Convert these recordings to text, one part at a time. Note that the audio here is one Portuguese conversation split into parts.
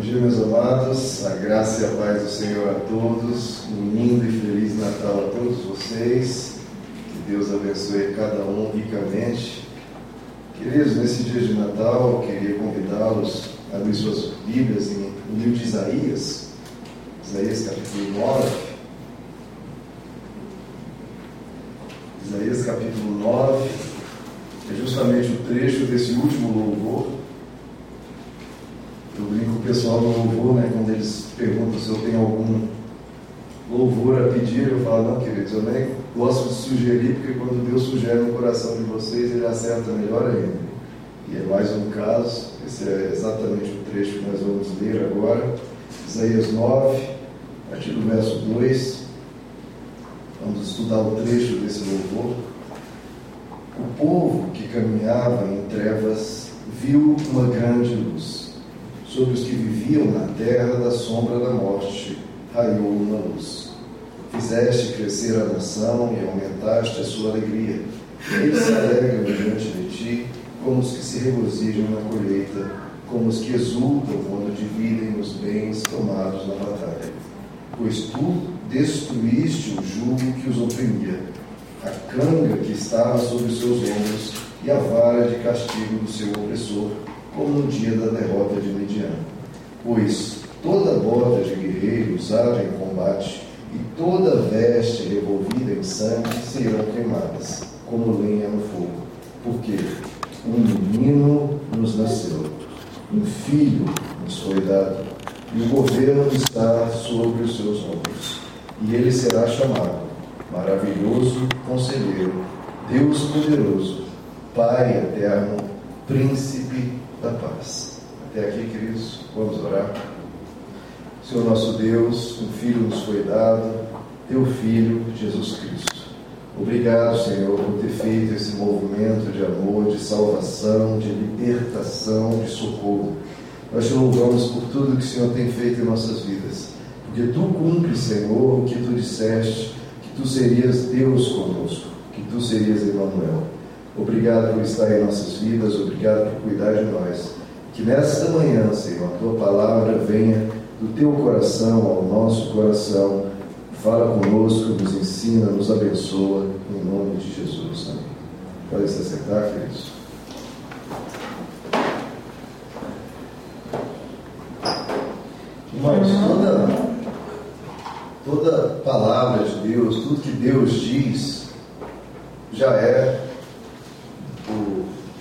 Bom dia, meus amados. A graça e a paz do Senhor a todos. Um lindo e feliz Natal a todos vocês. Que Deus abençoe cada um ricamente. Queridos, nesse dia de Natal, queria convidá-los a abrir suas Bíblias em, no livro de Isaías, Isaías capítulo 9. Isaías capítulo 9 é justamente o trecho desse último louvor o pessoal do louvor, né, quando eles perguntam se eu tenho algum louvor a pedir, eu falo, não, queridos, eu nem gosto de sugerir, porque quando Deus sugere no coração de vocês, ele acerta melhor ainda. E é mais um caso, esse é exatamente o trecho que nós vamos ler agora, Isaías 9, a partir do verso 2. Vamos estudar o trecho desse louvor. O povo que caminhava em trevas viu uma grande luz sobre os que viviam na terra da sombra da morte, raiou uma luz. Fizeste crescer a nação e aumentaste a sua alegria. Eles se alegram diante de ti, como os que se regozijam na colheita, como os que exultam quando dividem os bens tomados na batalha. Pois tu destruíste o jugo que os oprimia, a canga que estava sobre seus ombros e a vara de castigo do seu opressor como no dia da derrota de Midian. Pois toda bota de guerreiro usada em combate e toda veste revolvida em sangue serão queimadas, como lenha no fogo. Porque um menino nos nasceu, um filho nos foi dado, e o governo está sobre os seus ombros. E ele será chamado Maravilhoso Conselheiro, Deus Poderoso, Pai Eterno, Príncipe da paz. Até aqui, queridos, vamos orar. Senhor nosso Deus, um filho nos foi dado, teu filho, Jesus Cristo. Obrigado, Senhor, por ter feito esse movimento de amor, de salvação, de libertação, de socorro. Nós te louvamos por tudo que o Senhor tem feito em nossas vidas, porque tu cumpres, Senhor, o que tu disseste, que tu serias Deus conosco, que tu serias Emmanuel. Obrigado por estar em nossas vidas, obrigado por cuidar de nós. Que nesta manhã, Senhor, a tua palavra venha do teu coração ao nosso coração. Fala conosco, nos ensina, nos abençoa, em nome de Jesus. Amém. Pode se acertar, queridos. Irmãos, toda, toda palavra de Deus, tudo que Deus diz, já é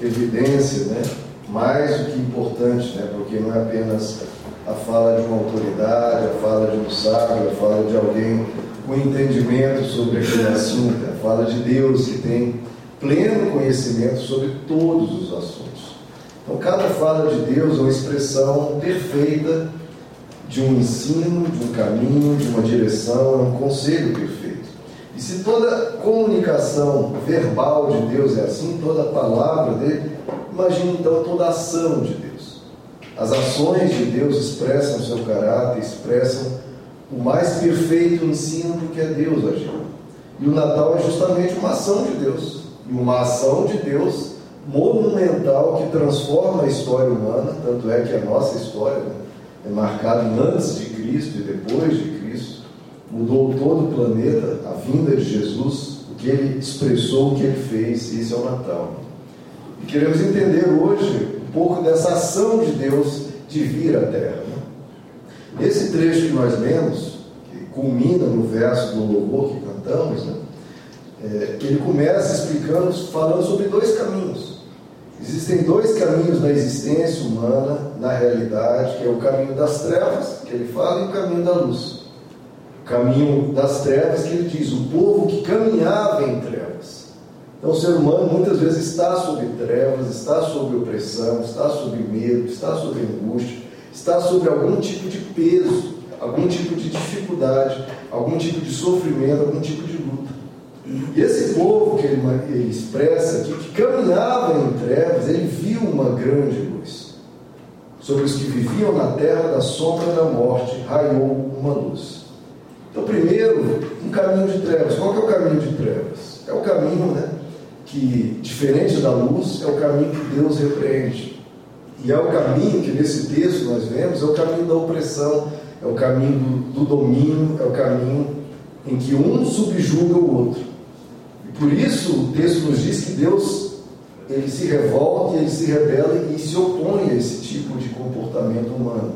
evidência, né? Mais do que importante, né? porque não é apenas a fala de uma autoridade, a fala de um sábio, a fala de alguém com entendimento sobre aquele assunto, a fala de Deus que tem pleno conhecimento sobre todos os assuntos. Então, cada fala de Deus é uma expressão perfeita de um ensino, de um caminho, de uma direção, é um conselho perfeito. E se toda comunicação verbal de Deus é assim, toda palavra dele, imagine então toda a ação de Deus. As ações de Deus expressam o seu caráter, expressam o mais perfeito ensino do que é Deus agindo. E o Natal é justamente uma ação de Deus. E uma ação de Deus monumental que transforma a história humana, tanto é que a nossa história né, é marcada antes de Cristo e depois de Cristo mudou todo o planeta, a vinda de Jesus, o que ele expressou, o que ele fez, isso é o Natal. E queremos entender hoje um pouco dessa ação de Deus de vir à Terra. Né? Esse trecho que nós lemos, que culmina no verso do louvor que cantamos, né? é, ele começa explicando, falando sobre dois caminhos. Existem dois caminhos na existência humana, na realidade, que é o caminho das trevas, que ele fala, e o caminho da luz caminho das trevas, que ele diz, o povo que caminhava em trevas. Então, o ser humano muitas vezes está sob trevas, está sob opressão, está sob medo, está sob angústia, está sob algum tipo de peso, algum tipo de dificuldade, algum tipo de sofrimento, algum tipo de luta. E esse povo que ele, ele expressa aqui, que caminhava em trevas, ele viu uma grande luz. Sobre os que viviam na terra da sombra da morte, raiou uma luz. Então, primeiro, um caminho de trevas. Qual que é o caminho de trevas? É o caminho né, que, diferente da luz, é o caminho que Deus repreende. E é o caminho que nesse texto nós vemos, é o caminho da opressão, é o caminho do, do domínio, é o caminho em que um subjuga o outro. E por isso o texto nos diz que Deus ele se revolta, ele se rebela e se opõe a esse tipo de comportamento humano.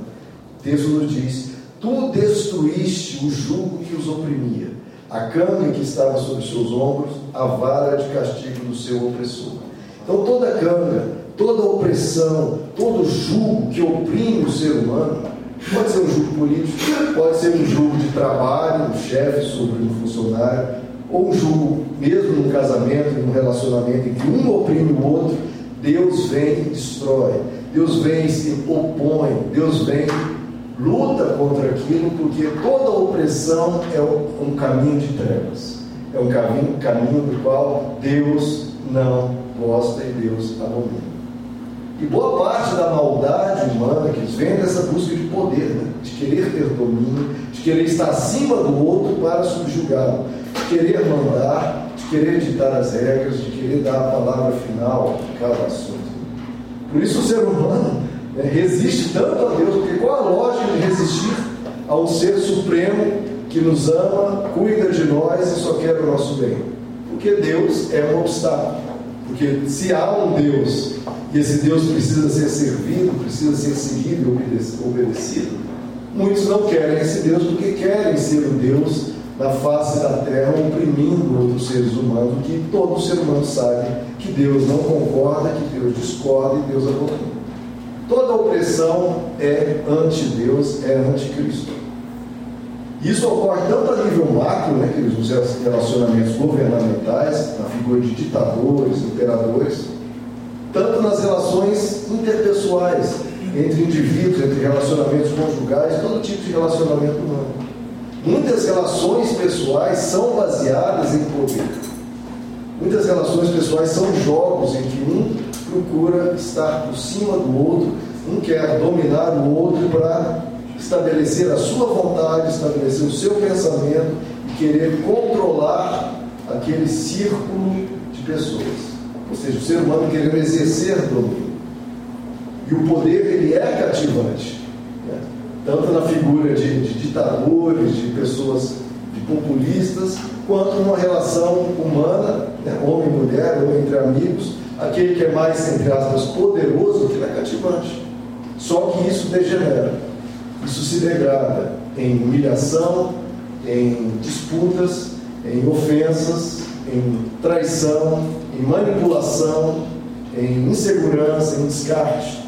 O texto nos diz: Tu destruíste o jugo que os oprimia, a canga que estava sobre seus ombros, a vara de castigo do seu opressor. Então toda canga, toda opressão, todo jugo que oprime o ser humano, pode ser um jugo político, pode ser um jugo de trabalho, um chefe sobre um funcionário, ou um jugo mesmo num casamento, num relacionamento em que um oprime o outro, Deus vem e destrói, Deus vem e se opõe, Deus vem luta contra aquilo, porque toda opressão é um caminho de trevas, é um caminho, caminho do qual Deus não gosta e Deus abomina. E boa parte da maldade humana que vem dessa busca de poder, né? de querer ter domínio, de querer estar acima do outro para subjugá-lo, de querer mandar, de querer ditar as regras, de querer dar a palavra final de cada assunto. Por isso o ser humano né, resiste tanto a Deus, porque qual a lógica de resistir ao ser supremo que nos ama, cuida de nós e só quer o nosso bem? Porque Deus é um obstáculo. Porque se há um Deus e esse Deus precisa ser servido, precisa ser seguido e obedecido, muitos não querem esse Deus porque querem ser o Deus na face da terra, oprimindo outros seres humanos, que todo ser humano sabe que Deus não concorda, que Deus discorda e Deus abomina. Toda opressão é anti-Deus, é anticristo. Isso ocorre tanto a nível macro, né, que os relacionamentos governamentais, na figura de ditadores, imperadores, tanto nas relações interpessoais, entre indivíduos, entre relacionamentos conjugais, todo tipo de relacionamento humano. Muitas relações pessoais são baseadas em poder. Muitas relações pessoais são jogos em que um procura estar por cima do outro, um quer dominar o outro para estabelecer a sua vontade, estabelecer o seu pensamento e querer controlar aquele círculo de pessoas. Ou seja, o ser humano querendo exercer domínio. E o poder ele é cativante, né? tanto na figura de, de ditadores, de pessoas, de populistas, quanto numa relação humana, né? homem e mulher, ou entre amigos, aquele que é mais, entre aspas, poderoso, que é cativante. Só que isso degenera, isso se degrada em humilhação, em disputas, em ofensas, em traição, em manipulação, em insegurança, em descarte.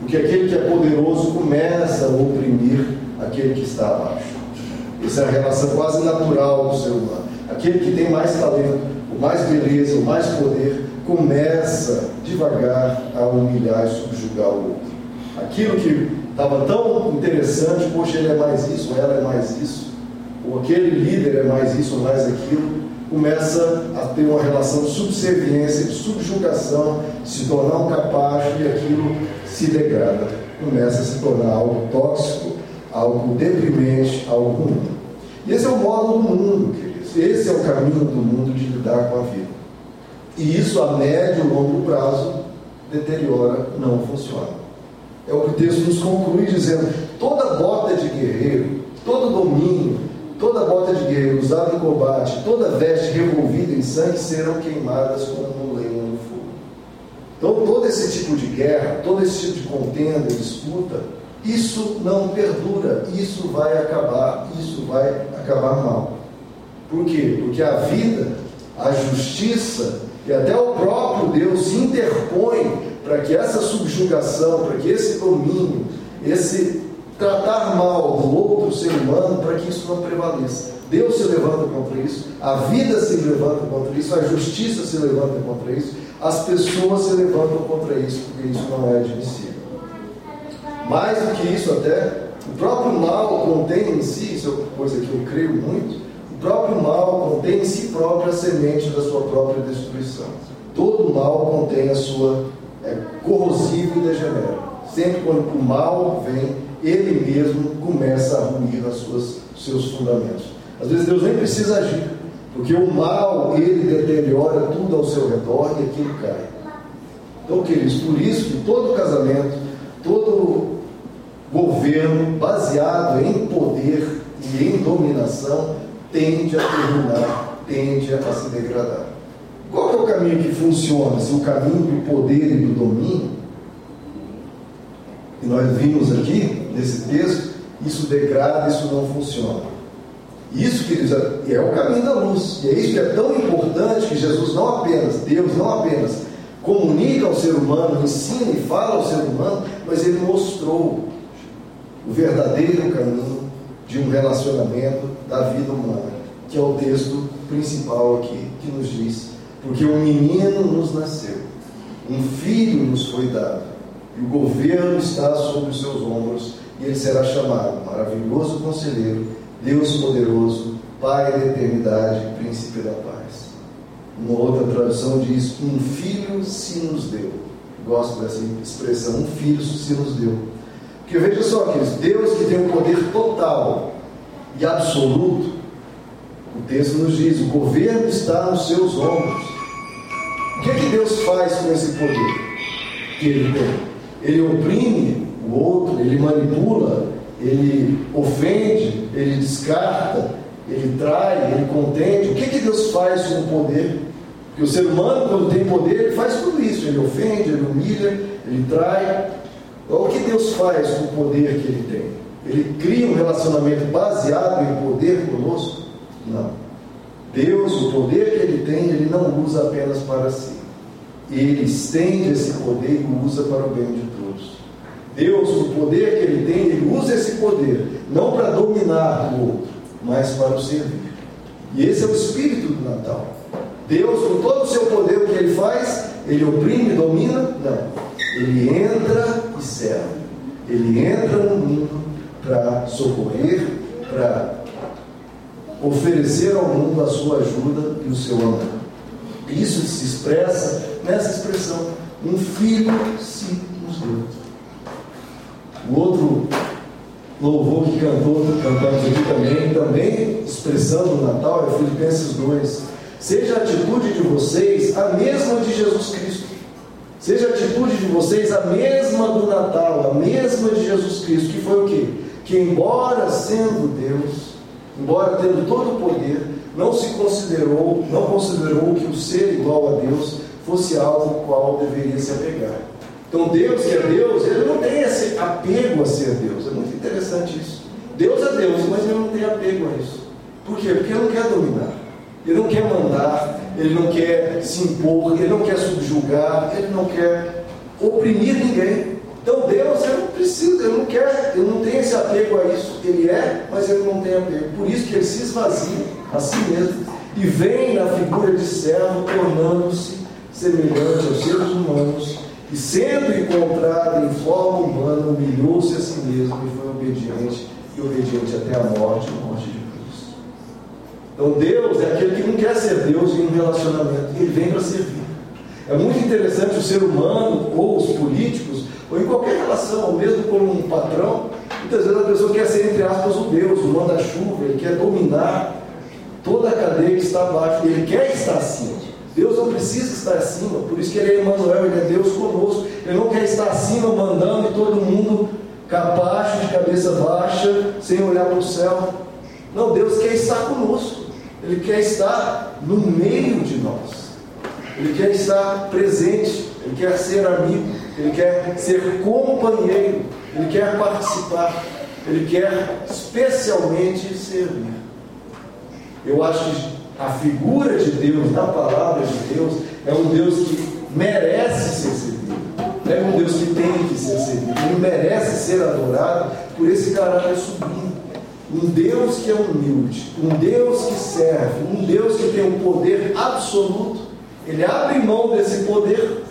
Porque aquele que é poderoso começa a oprimir aquele que está abaixo. Essa é a relação quase natural do ser humano. Aquele que tem mais talento, o mais beleza, o mais poder, começa devagar a humilhar e subjugar o outro. Aquilo que estava tão interessante, poxa, ele é mais isso, ela é mais isso, ou aquele líder é mais isso ou mais aquilo, começa a ter uma relação de subserviência, de subjugação, de se tornar um capacho e aquilo se degrada, começa a se tornar algo tóxico, algo deprimente, algo ruim. E esse é o modo do mundo, queridos. Esse é o caminho do mundo de lidar com a vida. E isso a médio e longo prazo deteriora, não funciona. É o que o texto nos conclui dizendo: toda bota de guerreiro, todo domínio, toda bota de guerreiro usada em combate, toda veste revolvida em sangue serão queimadas como lenha no fogo. Então, todo esse tipo de guerra, todo esse tipo de contenda, disputa, isso não perdura, isso vai acabar, isso vai acabar mal. Por quê? Porque a vida, a justiça e até o próprio Deus se interpõe para que essa subjugação, para que esse domínio, esse tratar mal do outro ser humano, para que isso não prevaleça. Deus se levanta contra isso, a vida se levanta contra isso, a justiça se levanta contra isso, as pessoas se levantam contra isso, porque isso não é admissível. Mais do que isso, até, o próprio mal contém em si, isso é uma coisa que eu creio muito, próprio mal contém em si própria a semente da sua própria destruição. Todo mal contém a sua é, corrosivo e degenera. Sempre quando o mal vem, ele mesmo começa a ruir as suas, seus fundamentos. Às vezes Deus nem precisa agir, porque o mal ele deteriora tudo ao seu redor e aquilo cai. Então, queridos, por isso que todo casamento, todo governo baseado em poder e em dominação tende a terminar, tende a se degradar. Qual é o caminho que funciona? Se o caminho do poder e do domínio, e nós vimos aqui nesse texto, isso degrada, isso não funciona. Isso, queridos, é o caminho da luz. E é isso que é tão importante que Jesus não apenas, Deus não apenas comunica ao ser humano, ensina e fala ao ser humano, mas ele mostrou o verdadeiro caminho de um relacionamento da vida humana, que é o texto principal aqui, que nos diz: Porque um menino nos nasceu, um filho nos foi dado, e o governo está sobre os seus ombros, e ele será chamado Maravilhoso Conselheiro, Deus Poderoso, Pai da Eternidade, Príncipe da Paz. Uma outra tradução diz: Um filho se nos deu. Gosto dessa expressão: Um filho se nos deu. Porque veja só, queridos, Deus que tem o um poder total e absoluto, o texto nos diz: o governo está nos seus ombros. O que é que Deus faz com esse poder que ele tem? Ele oprime o outro, ele manipula, ele ofende, ele descarta, ele trai, ele contende. O que, é que Deus faz com o poder? Porque o ser humano, quando tem poder, ele faz tudo isso. Ele ofende, ele humilha, ele trai. Então, o que Deus faz com o poder que ele tem? Ele cria um relacionamento baseado em poder conosco? Não. Deus, o poder que ele tem, ele não usa apenas para si. Ele estende esse poder e usa para o bem de todos. Deus, o poder que ele tem, ele usa esse poder, não para dominar o outro, mas para o servir. E esse é o espírito do Natal. Deus, com todo o seu poder, o que ele faz? Ele oprime, domina? Não. Ele entra e serve. Ele entra no mundo para socorrer, para oferecer ao mundo a sua ajuda e o seu amor. Isso se expressa nessa expressão: um filho se nos deu. O outro louvor que cantou, cantamos aqui também, também expressando o Natal, é Filipenses 2. Seja a atitude de vocês a mesma de Jesus Cristo Seja a atitude de vocês a mesma do Natal, a mesma de Jesus Cristo, que foi o quê? Que embora sendo Deus, embora tendo todo o poder, não se considerou, não considerou que o ser igual a Deus fosse algo ao qual deveria se apegar. Então Deus que é Deus, ele não tem esse apego a ser Deus. É muito interessante isso. Deus é Deus, mas ele não tem apego a isso. Por quê? Porque ele não quer dominar. Ele não quer mandar, ele não quer se impor, ele não quer subjugar, ele não quer oprimir ninguém. Então Deus ele não precisa, ele não quer, ele não tem esse apego a isso. Ele é, mas ele não tem apego. Por isso que ele se esvazia a si mesmo e vem na figura de servo, tornando-se semelhante aos seres humanos. E sendo encontrado em forma humana, humilhou-se a si mesmo e foi obediente, e obediente até a morte, a morte de então Deus é aquele que não quer ser Deus em um relacionamento, ele vem para servir. É muito interessante o ser humano, ou os políticos, ou em qualquer relação, ou mesmo com um patrão, muitas vezes a pessoa quer ser, entre aspas, o Deus, o manda-chuva, ele quer dominar toda a cadeia que está abaixo, ele quer estar acima. Deus não precisa estar acima, por isso que ele é Emmanuel, ele é Deus conosco. Ele não quer estar acima mandando e todo mundo capacho, de cabeça baixa, sem olhar para o céu. Não, Deus quer estar conosco. Ele quer estar no meio de nós. Ele quer estar presente, ele quer ser amigo, ele quer ser companheiro, ele quer participar, ele quer especialmente servir. Eu acho que a figura de Deus, na palavra de Deus, é um Deus que merece ser servido. É um Deus que tem que ser servido. Ele merece ser adorado por esse caráter sublime. Um Deus que é humilde, um Deus que serve, um Deus que tem um poder absoluto. Ele abre mão desse poder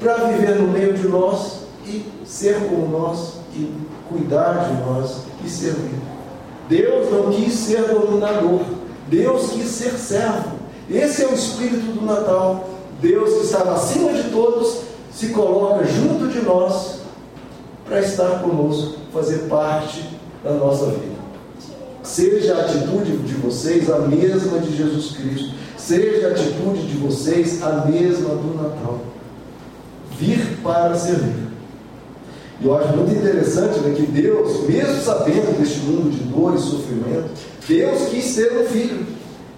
para viver no meio de nós e ser como nós e cuidar de nós e servir. Deus não quis ser dominador, Deus quis ser servo. Esse é o espírito do Natal. Deus que estava acima de todos se coloca junto de nós para estar conosco, fazer parte da nossa vida. Seja a atitude de vocês a mesma de Jesus Cristo. Seja a atitude de vocês a mesma do Natal. Vir para servir. E eu acho muito interessante né, que Deus, mesmo sabendo deste mundo de dor e sofrimento, Deus quis ter um filho.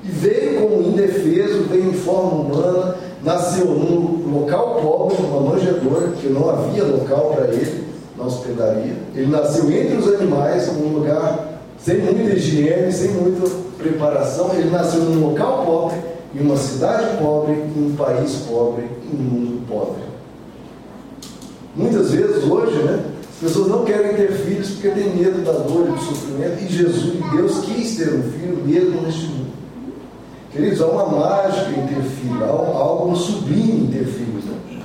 E veio como indefeso, veio em forma humana, nasceu num local pobre, numa manjedoura, porque não havia local para ele na hospedaria. Ele nasceu entre os animais, num lugar sem muita higiene, sem muita preparação. Ele nasceu num local pobre, em uma cidade pobre, em um país pobre, em um mundo pobre. Muitas vezes hoje, né, as pessoas não querem ter filhos porque têm medo da dor e do sofrimento, e Jesus, Deus quis ter um filho mesmo neste mundo. Queridos, há uma mágica em ter filho, há algo sublime em ter filhos. Né?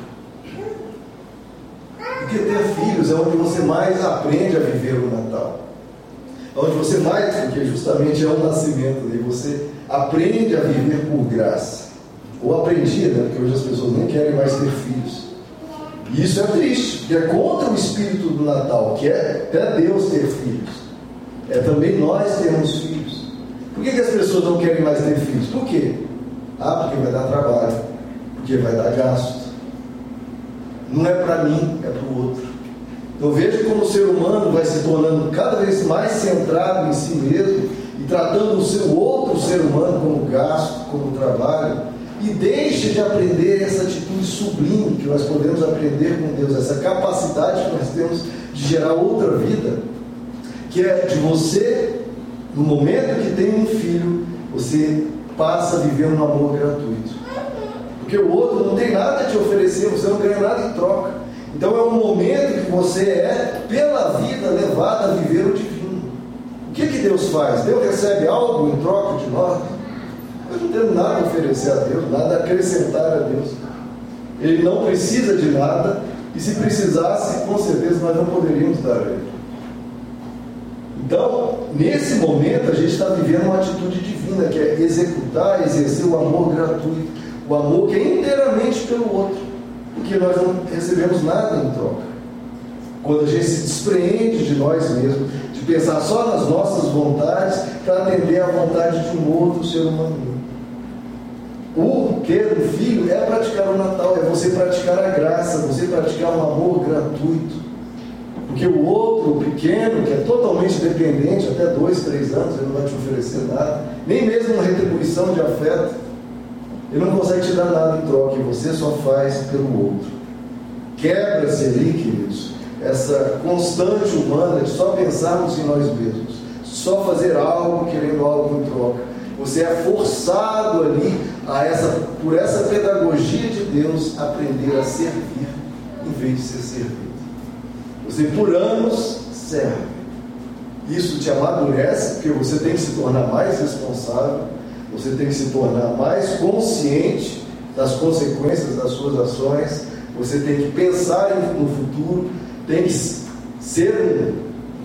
Porque ter filhos é onde você mais aprende a viver o Natal. É onde você mais, porque justamente é o nascimento, e você aprende a viver por graça. Ou aprendia, né? Porque hoje as pessoas nem querem mais ter filhos. E isso é triste, porque é contra o espírito do Natal, que é até Deus ter filhos. É também nós termos filhos. Por que, que as pessoas não querem mais ter filhos? Por quê? Ah, porque vai dar trabalho, porque vai dar gasto. Não é para mim, é para o outro. Então veja como o ser humano vai se tornando cada vez mais centrado em si mesmo e tratando o seu outro ser humano como gasto, como trabalho, e deixa de aprender essa atitude sublime que nós podemos aprender com Deus, essa capacidade que nós temos de gerar outra vida, que é de você, no momento que tem um filho, você passa a viver um amor gratuito. Porque o outro não tem nada a te oferecer, você não ganha nada em troca. Então é um momento que você é, pela vida, levado a viver o divino. O que, que Deus faz? Deus recebe algo em troca de nós? Nós não temos nada a oferecer a Deus, nada a acrescentar a Deus. Ele não precisa de nada, e se precisasse, com certeza nós não poderíamos dar a Ele. Então, nesse momento, a gente está vivendo uma atitude divina, que é executar, exercer o amor gratuito, o amor que é inteiramente pelo outro, porque nós não recebemos nada em troca. Quando a gente se despreende de nós mesmos, de pensar só nas nossas vontades para atender à vontade de um outro ser humano. O ter um filho é praticar o Natal, é você praticar a graça, você praticar um amor gratuito. Porque o outro, o pequeno, que é totalmente dependente, até dois, três anos, ele não vai te oferecer nada, nem mesmo uma retribuição de afeto, ele não consegue te dar nada em troca, e você só faz pelo outro. Quebra-se ali, queridos, essa constante humana de só pensarmos em nós mesmos, só fazer algo querendo algo em troca. Você é forçado ali a essa, por essa pedagogia de Deus aprender a servir em vez de ser servido. Você por anos serve. Isso te amadurece, porque você tem que se tornar mais responsável, você tem que se tornar mais consciente das consequências das suas ações, você tem que pensar no futuro, tem que ser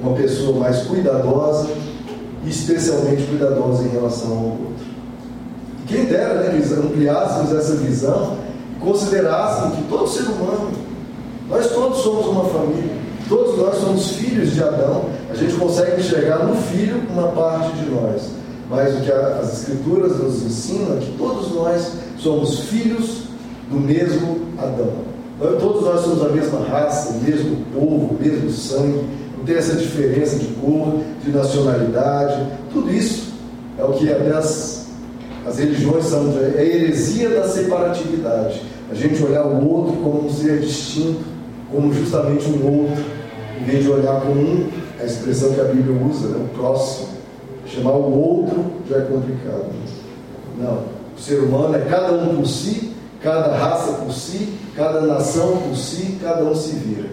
uma pessoa mais cuidadosa, especialmente cuidadosa em relação ao outro. Quem dera né, ampliássemos essa visão considerássemos que todo ser humano, nós todos somos uma família, todos nós somos filhos de Adão, a gente consegue enxergar no filho uma parte de nós. Mas o que as Escrituras nos ensinam é que todos nós somos filhos do mesmo Adão. Todos nós somos a mesma raça, mesmo povo, mesmo sangue, não tem essa diferença de cor, de nacionalidade, tudo isso é o que até as religiões são, é a heresia da separatividade. A gente olhar o outro como um ser distinto, como justamente um outro, em vez de olhar como um, a expressão que a Bíblia usa, né, o próximo. Chamar o outro já é complicado. Não. O ser humano é cada um por si, cada raça por si, cada nação por si, cada um se vira.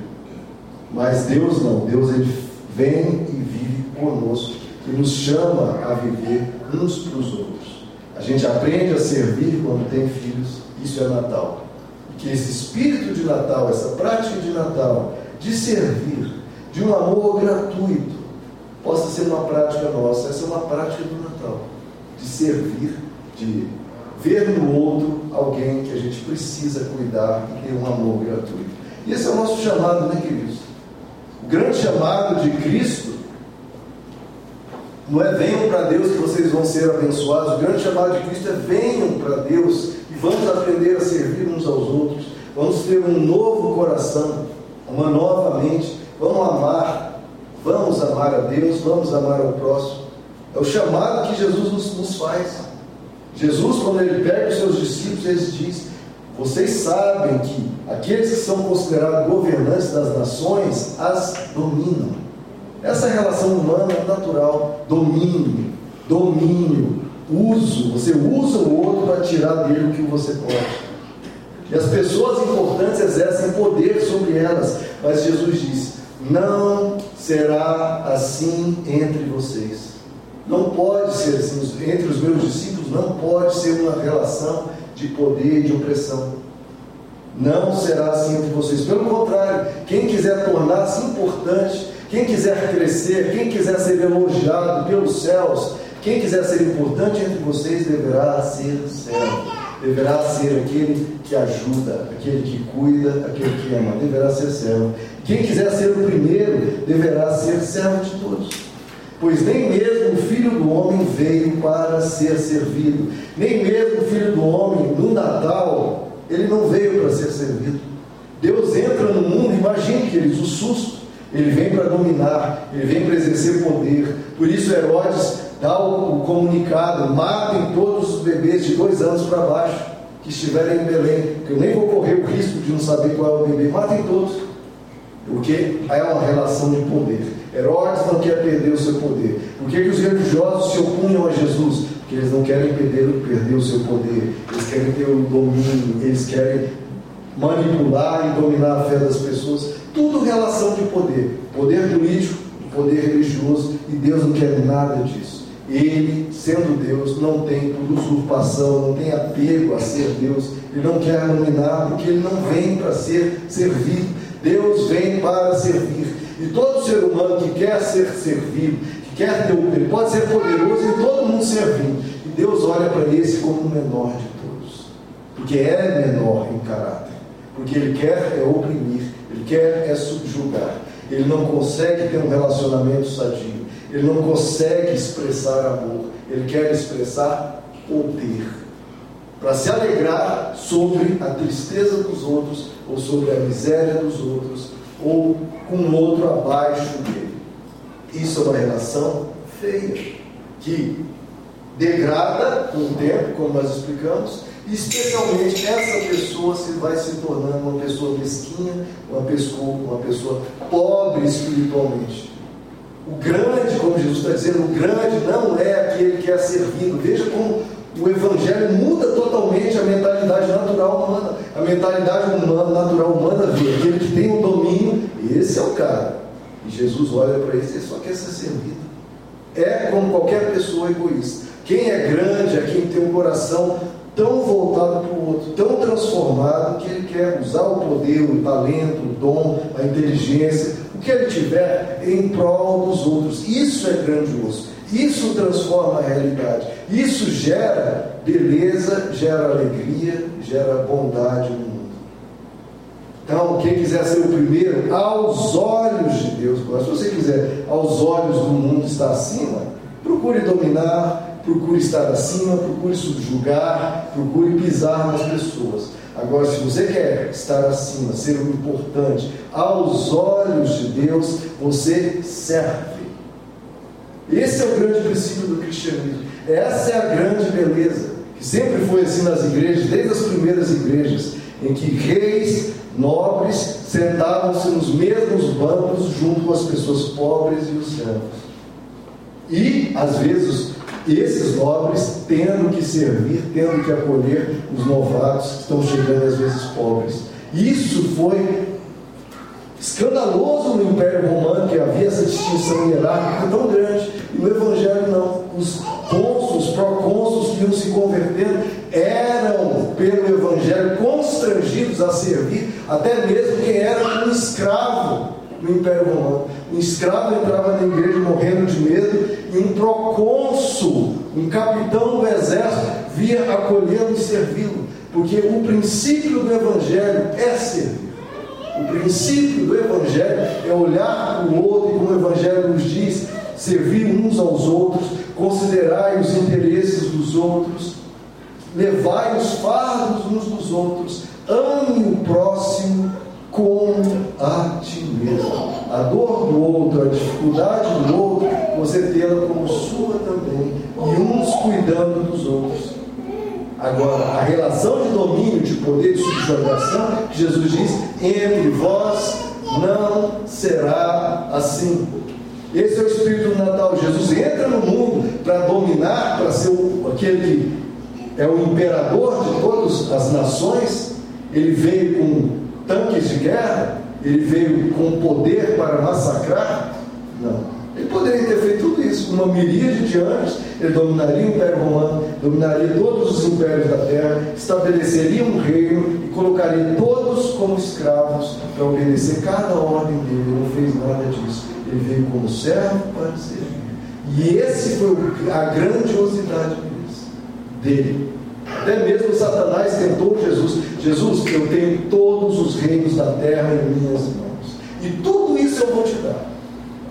Mas Deus não. Deus ele vem e vive conosco e nos chama a viver uns para os outros. A gente aprende a servir quando tem filhos. Isso é Natal. E que esse espírito de Natal, essa prática de Natal, de servir, de um amor gratuito, possa ser uma prática nossa. Essa é uma prática do Natal. De servir, de ver no outro alguém que a gente precisa cuidar e ter um amor gratuito. E esse é o nosso chamado, né, queridos? O grande chamado de Cristo não é venham para Deus que vocês vão ser abençoados. O grande chamado de Cristo é venham para Deus e vamos aprender a servir uns aos outros. Vamos ter um novo coração, uma nova mente, Vamos amar, vamos amar a Deus, vamos amar ao próximo. É o chamado que Jesus nos, nos faz. Jesus, quando ele pega os seus discípulos, ele diz: Vocês sabem que aqueles que são considerados governantes das nações as dominam. Essa relação humana é natural, domínio, domínio, uso. Você usa o outro para tirar dele o que você pode. E as pessoas importantes exercem poder sobre elas. Mas Jesus diz: Não será assim entre vocês. Não pode ser assim. Entre os meus discípulos, não pode ser uma relação de poder e de opressão. Não será assim entre vocês. Pelo contrário, quem quiser tornar-se importante, quem quiser crescer, quem quiser ser elogiado pelos céus, quem quiser ser importante entre vocês deverá ser servo. Deverá ser aquele que ajuda, aquele que cuida, aquele que ama. Deverá ser servo. Quem quiser ser o primeiro deverá ser servo de todos. Pois nem mesmo o filho do homem veio para ser servido, nem mesmo o filho do homem no Natal, ele não veio para ser servido. Deus entra no mundo, imagine, queridos, o susto. Ele vem para dominar, ele vem para exercer poder. Por isso Herodes dá o, comunicado: matem todos os bebês de dois anos para baixo que estiverem em Belém, que eu nem vou correr o risco de não saber qual é o bebê, matem todos. Porque é uma relação de poder. Herodes não quer perder o seu poder. Por que, que os religiosos se opunham a Jesus? Porque eles não querem perder, perder o seu poder. Eles querem ter o domínio, eles querem manipular e dominar a fé das pessoas. Tudo relação de poder. Poder político, poder religioso, e Deus não quer nada disso. Ele, sendo Deus, não tem usurpação, não tem apego a ser Deus, ele não quer dominar, porque ele não vem para ser servido. Deus vem para servir. E todo ser humano que quer ser servido, que quer ter o ele pode ser poderoso e todo mundo servindo. E Deus olha para esse como o menor de todos. Porque é menor em caráter. Porque ele quer é oprimir, ele quer é subjugar. Ele não consegue ter um relacionamento sadio. Ele não consegue expressar amor. Ele quer expressar poder. Para se alegrar sobre a tristeza dos outros, ou sobre a miséria dos outros, ou com o outro abaixo dele. Isso é uma relação feia, que degrada com o tempo, como nós explicamos, especialmente essa pessoa se vai se tornando uma pessoa mesquinha, uma pessoa, uma pessoa pobre espiritualmente. O grande, como Jesus está dizendo, o grande não é aquele que é servido. Veja como o Evangelho muda totalmente a mentalidade natural humana. A mentalidade humana, natural humana vê aquele que tem o domínio, esse é o cara. E Jesus olha para esse, ele só quer ser servido. É como qualquer pessoa egoísta. Quem é grande é quem tem um coração tão voltado para o outro, tão transformado, que ele quer usar o poder, o talento, o dom, a inteligência, o que ele tiver em prol dos outros. Isso é grandioso. Isso transforma a realidade. Isso gera beleza, gera alegria, gera bondade no mundo. Então, quem quiser ser o primeiro, aos olhos de Deus, se você quiser, aos olhos do mundo estar acima, procure dominar, procure estar acima, procure subjugar, procure pisar nas pessoas. Agora, se você quer estar acima, ser o importante, aos olhos de Deus, você serve. Esse é o grande princípio do cristianismo. Essa é a grande beleza, que sempre foi assim nas igrejas, desde as primeiras igrejas, em que reis, nobres, sentavam-se nos mesmos bancos junto com as pessoas pobres e os servos. E, às vezes, esses nobres tendo que servir, tendo que acolher os novatos que estão chegando, às vezes, pobres. Isso foi escandaloso no Império Romano, que havia essa distinção hierárquica tão grande, e no Evangelho não. Os cônsuls, procônsuls que iam se convertendo, eram, pelo Evangelho, constrangidos a servir, até mesmo quem era um escravo no Império Romano. Um escravo entrava na igreja morrendo de medo, e um procônsul, um capitão do exército, via acolhê-lo e servi-lo, porque o princípio do Evangelho é servir. O princípio do Evangelho é olhar para o outro e como o Evangelho nos diz, servir uns aos outros, considerai os interesses dos outros, levai os fardos uns dos outros, ame o próximo como a ti mesmo. A dor do outro, a dificuldade do outro, você tê-la como sua também, e uns cuidando dos outros. Agora, a relação de domínio, de poder, de subjugação, Jesus diz: entre vós não será assim. Esse é o Espírito do Natal. Jesus entra no mundo para dominar, para ser aquele que é o imperador de todas as nações. Ele veio com tanques de guerra, ele veio com poder para massacrar. Não. Ele poderia ter feito tudo isso, uma miríade de anos, ele dominaria o Império Romano, dominaria todos os impérios da terra, estabeleceria um reino e colocaria todos como escravos para obedecer cada ordem dele. Ele não fez nada disso. Ele veio como servo para servir. E esse foi a grandiosidade dele. Até mesmo Satanás tentou Jesus. Jesus, eu tenho todos os reinos da terra em minhas mãos. E tudo isso eu vou te dar.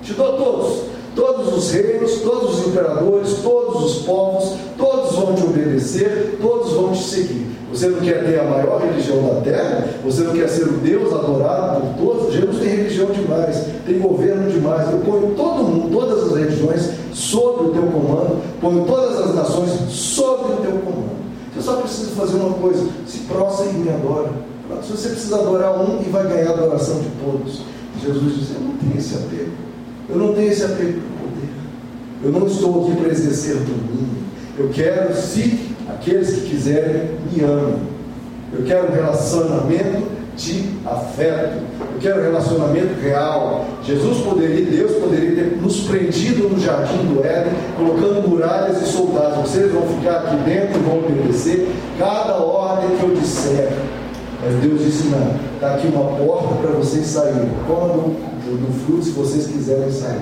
Te dou todos. Todos os reinos, todos os imperadores, todos os povos, todos vão te obedecer, todos vão te seguir. Você não quer ter a maior religião da terra? Você não quer ser o Deus adorado por todos? Jesus tem religião demais, tem governo demais. Eu ponho todo mundo, todas as religiões, sob o teu comando, ponho todas as nações sob o teu comando. Você só precisa fazer uma coisa: se prostra e me adora. Se você precisa adorar um e vai ganhar a adoração de todos. Jesus diz: Eu não tenho esse apego. Eu não tenho esse apego por poder. Eu não estou aqui para exercer domínio. Eu quero, se aqueles que quiserem me amem. Eu quero um relacionamento de afeto. Eu quero relacionamento real. Jesus poderia, Deus poderia ter nos prendido no jardim do Éden, colocando muralhas e soldados. Vocês vão ficar aqui dentro e vão obedecer cada ordem que eu disser. Mas Deus disse: não, está aqui uma porta para vocês saírem. Comam do, do fruto se vocês quiserem sair.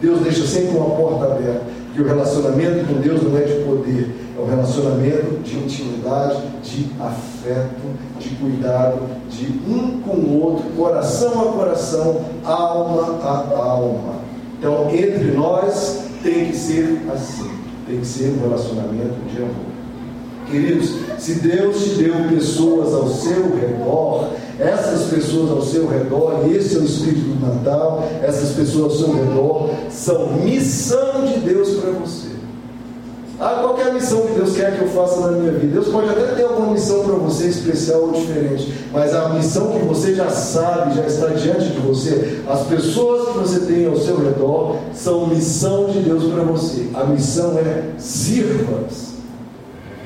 Deus deixa sempre uma porta aberta. Porque o relacionamento com Deus não é de poder, é um relacionamento de intimidade, de afeto, de cuidado, de um com o outro, coração a coração, alma a alma. Então, entre nós tem que ser assim, tem que ser um relacionamento de amor. Queridos, se Deus te deu pessoas ao seu redor, essas pessoas ao seu redor, e esse é o Espírito do Natal, essas pessoas ao seu redor, são missão de Deus para você. Ah, qual é a missão que Deus quer que eu faça na minha vida? Deus pode até ter alguma missão para você especial ou diferente, mas a missão que você já sabe, já está diante de você, as pessoas que você tem ao seu redor são missão de Deus para você. A missão é sirva-as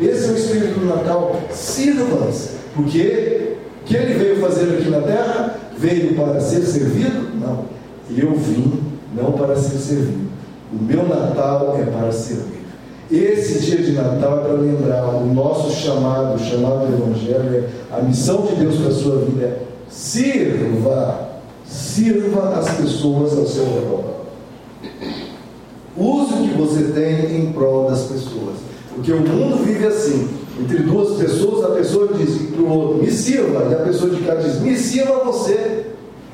esse é o espírito do Natal. Sirva-as. Porque o que ele veio fazer aqui na terra? Veio para ser servido? Não. Eu vim não para ser servido. O meu Natal é para servir. Esse dia de Natal é para lembrar o nosso chamado, o chamado do Evangelho, é a missão de Deus para a sua vida é sirva, sirva as pessoas ao seu redor. Use o que você tem em prol das pessoas. Porque o mundo vive assim. Entre duas pessoas, pessoa diz para o outro, me sirva, e a pessoa de cá diz, me sirva você.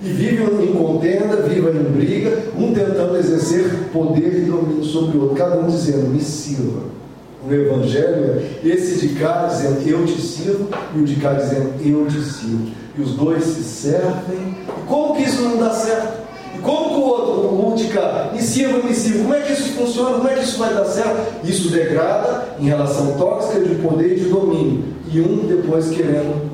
E vive em contenda, vive em briga, um tentando exercer poder e domínio sobre o outro, cada um dizendo, me sirva. O Evangelho é esse de cá dizendo, eu te sirvo, e o de cá dizendo, eu te sirvo. E os dois se servem. Como que isso não dá certo? Como que o outro, o Útica, me sirva, me sirva? Como é que isso funciona? Como é que isso vai dar certo? Isso degrada em relação tóxica de poder e de domínio. E um depois querendo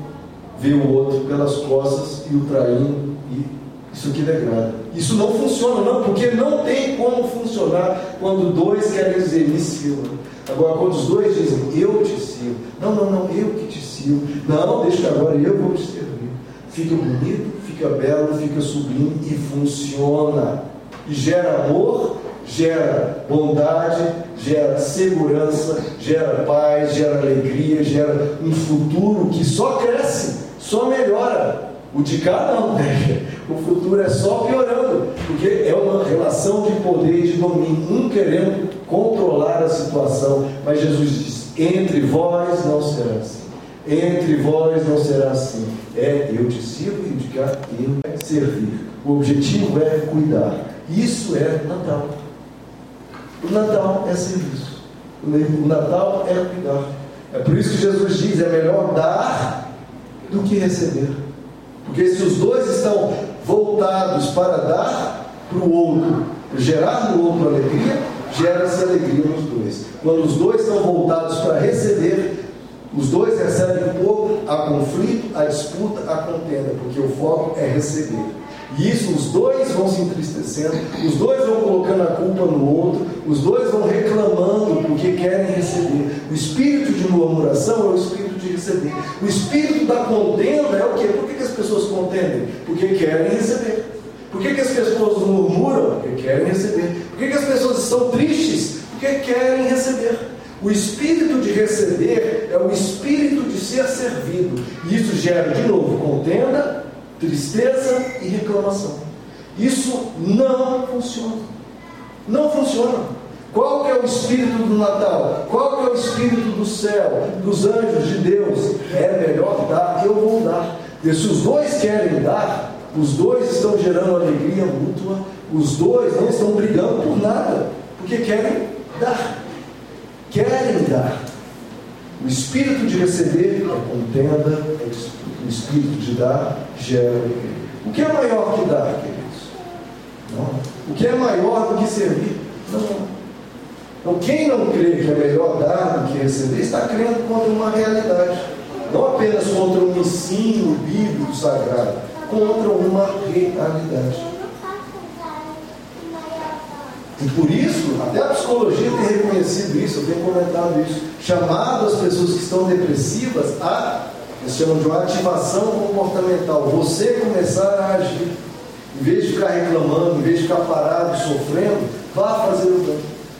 ver o outro pelas costas e o traindo. E isso que degrada. Isso não funciona, não, porque não tem como funcionar quando dois querem dizer me sirva. Agora, quando os dois dizem eu te sirvo, não, não, não, eu que te sirvo, não, deixa agora eu vou te servir. Fica bonito, fica belo, fica sublime e funciona. E gera amor, gera bondade, gera segurança, gera paz, gera alegria, gera um futuro que só cresce, só melhora. O de cá não, né? o futuro é só piorando, porque é uma relação de poder e de domínio, um querendo controlar a situação, mas Jesus diz: entre vós não será assim. Entre vós não será assim. É eu te sirvo e de cá eu servir. O objetivo é cuidar. Isso é Natal. O Natal é serviço. O Natal é cuidar. É por isso que Jesus diz: é melhor dar do que receber. Porque se os dois estão voltados para dar para o outro, gerar no outro alegria, gera-se alegria nos dois. Quando os dois estão voltados para receber, os dois recebem pouco, há conflito, há disputa, há contenda, porque o foco é receber. E isso, os dois vão se entristecendo, os dois vão colocando a culpa no outro, os dois vão reclamando porque querem receber. O espírito de murmuração é o espírito de receber. O espírito da contenda é o quê? Por que, que as pessoas contendem? Porque querem receber. Por que, que as pessoas murmuram? Porque querem receber. Por que, que as pessoas estão tristes? Porque querem receber. O espírito de receber é o espírito de ser servido. E isso gera, de novo, contenda, tristeza e reclamação. Isso não funciona. Não funciona. Qual que é o espírito do Natal? Qual que é o espírito do céu, dos anjos de Deus? É melhor dar, eu vou dar. E se os dois querem dar, os dois estão gerando alegria mútua, os dois não estão brigando por nada, porque querem dar. Querem dar. O espírito de receber é contenda, é o espírito de dar gera. O que é maior que dar, queridos? Não. O que é maior do que servir? Não. Então, quem não crê que é melhor dar do que receber, está crendo contra uma realidade. Não apenas contra um ensino bíblico sagrado, contra uma realidade. E por isso, até a psicologia tem reconhecido isso, eu tenho comentado isso, chamado as pessoas que estão depressivas a eles chamam de uma ativação comportamental. Você começar a agir. Em vez de ficar reclamando, em vez de ficar parado, sofrendo, vá fazer o bem.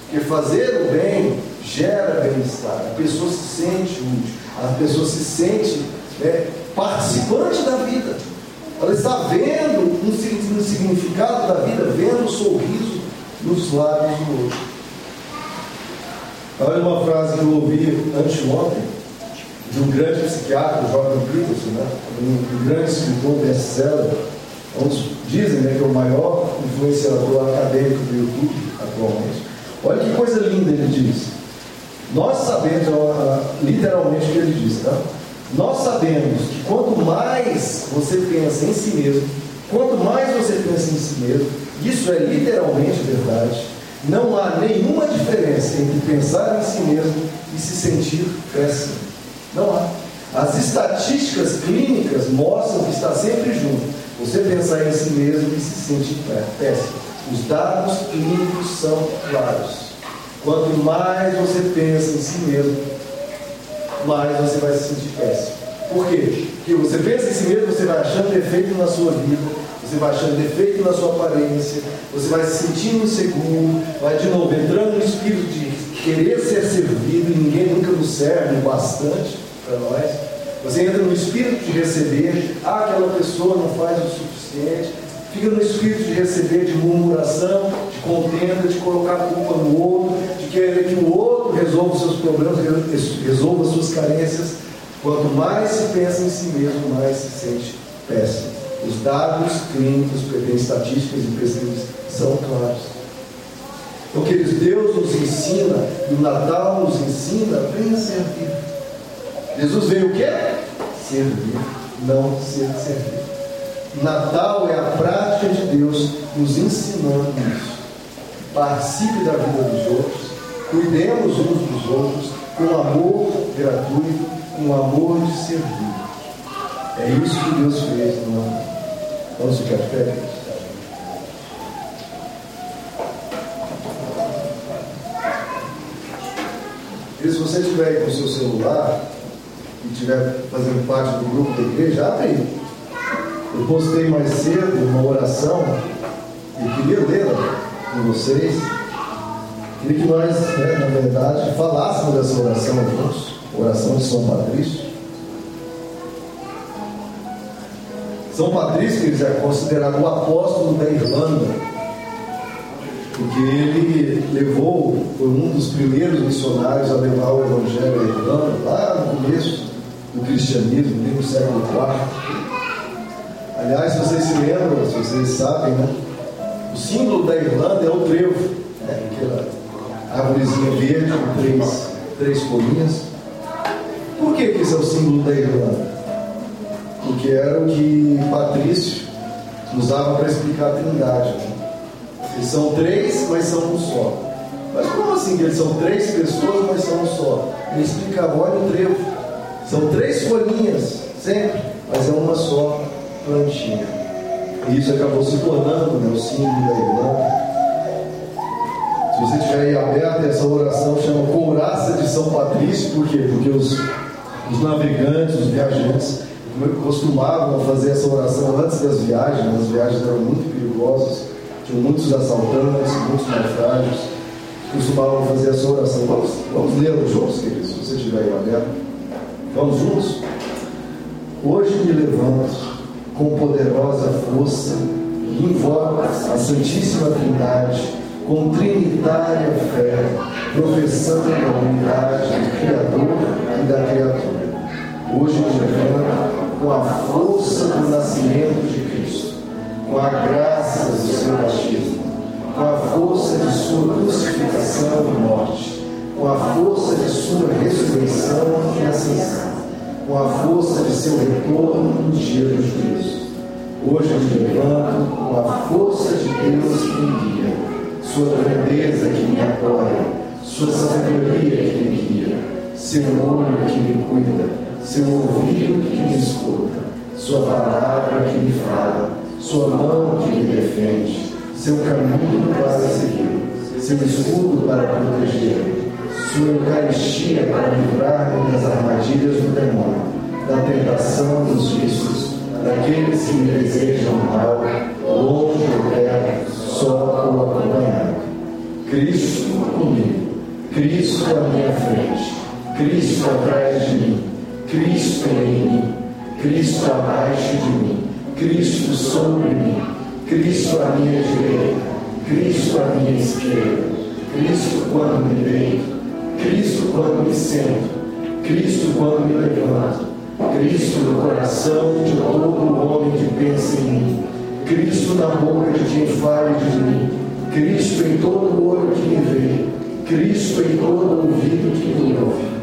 Porque fazer o bem gera bem-estar. A pessoa se sente útil. A pessoa se sente né, participante da vida. Ela está vendo um, um significado da vida, vendo o sorriso nos lábios do outro. Olha uma frase que eu ouvi anteontem de um grande psiquiatra, Jordan Peterson, né? um, grande escritor best-seller, dizem né, que é o maior influenciador acadêmico do YouTube atualmente. Olha que coisa linda ele diz. Nós sabemos, literalmente o que ele diz, tá? Nós sabemos que quanto mais você pensa em si mesmo, quanto mais você pensa em si mesmo, isso é literalmente verdade, não há nenhuma diferença entre pensar em si mesmo e se sentir péssimo. Não há. As estatísticas clínicas mostram que está sempre junto. Você pensar em si mesmo e se sentir péssimo. Os dados clínicos são claros. Quanto mais você pensa em si mesmo, mais você vai se sentir péssimo. Por quê? Porque você pensa em si mesmo, você vai achando defeito na sua vida, você vai achando defeito na sua aparência, você vai se sentindo inseguro, vai de novo entrando no espírito de querer ser servido e ninguém nunca nos serve bastante para nós. Você entra no espírito de receber, ah, aquela pessoa não faz o suficiente, fica no espírito de receber, de murmuração, de contenda, de colocar a culpa no outro, de querer que o outro resolva os seus problemas, resolva as suas carências. Quanto mais se pensa em si mesmo, mais se sente péssimo. Os dados clínicos, estatísticas e pesquisas são claros. Queridos, Deus nos ensina, e o Natal nos ensina, venha servir. Jesus veio o quê? Servir, não ser servido. Natal é a prática de Deus nos ensinando isso. Participe da vida dos outros, cuidemos uns dos outros com amor gratuito, com amor de servir. É isso que Deus fez no ano. Vamos ficar? E se você estiver aí com o seu celular, e estiver fazendo parte do grupo da igreja, abre aí. Eu postei mais cedo uma oração e queria lê-la com vocês. Queria que nós, né, na verdade, falássemos dessa oração juntos, oração de São Patrício. São Patrício, é considerado o apóstolo da Irlanda, porque ele levou, foi um dos primeiros missionários a levar o Evangelho à Irlanda, lá no começo do cristianismo, no século IV. Aliás, vocês se lembram, vocês sabem, né? O símbolo da Irlanda é o trevo, né? aquela árvorezinha verde com três, três folhinhas. Por que, que é o símbolo da Irlanda? Porque era o que Patrício usava para explicar a trindade. Né? Eles são três, mas são um só. Mas como assim que eles são três pessoas, mas são um só? Ele explicava, olha o trevo. São três folhinhas, sempre, mas é uma só plantinha. E isso acabou se tornando né, o símbolo da Irlanda. Se você tiver aí aberto, essa oração chama Couraça de São Patrício, por quê? Porque os, os navegantes, os viajantes, costumavam fazer essa oração antes das viagens, né? as viagens eram muito perigosas, tinham muitos assaltantes, muitos naufrágios, costumavam fazer essa oração. Vamos, vamos ler juntos, queridos, se você tiver aí aberto. Vamos juntos? Hoje me levanto com poderosa força e invoco a Santíssima Trindade com trinitária fé, professando a unidade do Criador e da criatura. Hoje me levanto com a força do nascimento de Cristo, com a graça do seu batismo, com a força de sua crucificação e morte, com a força de sua ressurreição e ascensão, com a força de seu retorno no dia do juízo. Hoje me levanto com a força de Deus que me guia sua grandeza que me apoia, sua sabedoria que me guia, seu olho que me cuida, seu ouvido que me escuta, sua palavra que me fala, sua mão que me defende, seu caminho para seguir, seu escudo para proteger, sua Eucaristia para livrar-me das armadilhas do demônio, da tentação dos vícios, daqueles que me desejam mal, longe ou perto, só ou acompanhado. Cristo comigo, Cristo à minha frente, Cristo atrás de mim, Cristo em mim, Cristo abaixo de mim, Cristo sobre mim, Cristo à minha direita, Cristo à minha esquerda, Cristo quando me deito, Cristo quando me sento, Cristo quando me levanto, Cristo no coração de todo homem que pensa em mim. Cristo na boca de quem fale de mim, Cristo em todo olho que me vê, Cristo em todo ouvido que me ouve.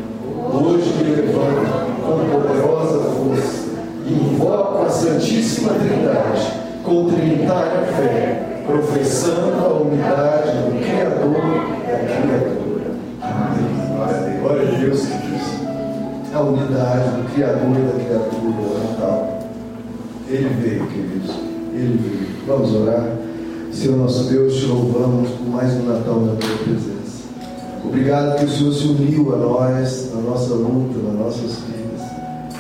Hoje me levanto com poderosa força e invoco a Santíssima Trindade com trinitária fé, professando a unidade do Criador e da criatura. Amém. Glória a Deus, queridos. A unidade do Criador e da criatura, Natal. Ele veio, queridos ele veio. Vamos orar. Senhor nosso Deus, te louvamos por mais um Natal na tua presença. Obrigado que o Senhor se uniu a nós, na nossa luta, nas nossas.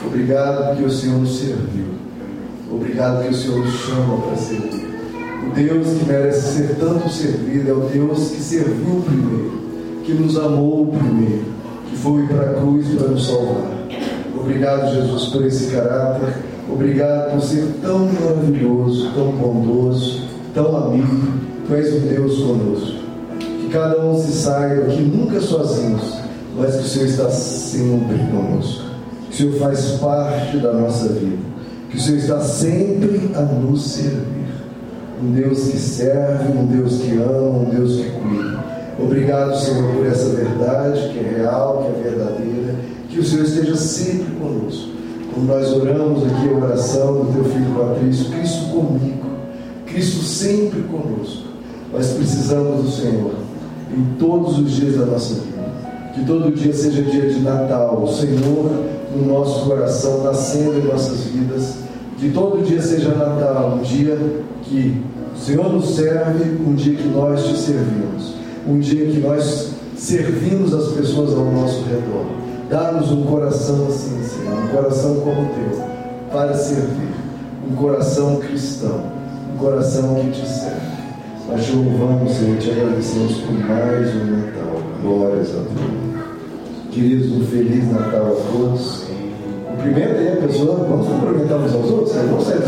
Obrigado porque o Senhor nos serviu. Obrigado que o Senhor nos chama para servir. O Deus que merece ser tanto servido é o Deus que serviu primeiro, que nos amou primeiro, que foi para a cruz para nos salvar. Obrigado, Jesus, por esse caráter Obrigado por ser tão maravilhoso, tão bondoso, tão amigo. Tu és um Deus conosco. Que cada um se saia aqui nunca sozinhos, mas que o Senhor está sempre conosco. O Senhor faz parte da nossa vida. Que o Senhor está sempre a nos servir. Um Deus que serve, um Deus que ama, um Deus que cuida. Obrigado, Senhor, por essa verdade que é real, que é verdadeira. Que o Senhor esteja sempre conosco como nós oramos aqui a oração do teu filho Patrício, Cristo comigo, Cristo sempre conosco. Nós precisamos do Senhor em todos os dias da nossa vida. Que todo dia seja dia de Natal, o Senhor no nosso coração, nascendo em nossas vidas. Que todo dia seja Natal, um dia que o Senhor nos serve, um dia que nós te servimos, um dia que nós servimos as pessoas ao nosso redor. Dá-nos um coração assim, Senhor, um coração como o teu, para servir. Um coração cristão, um coração que te serve. Nós te louvamos, Senhor, te agradecemos por mais um Natal. Glórias a Deus. Queridos, um Feliz Natal a todos. Cumprimenta aí a pessoa, vamos cumprimentar uns aos outros, vamos sair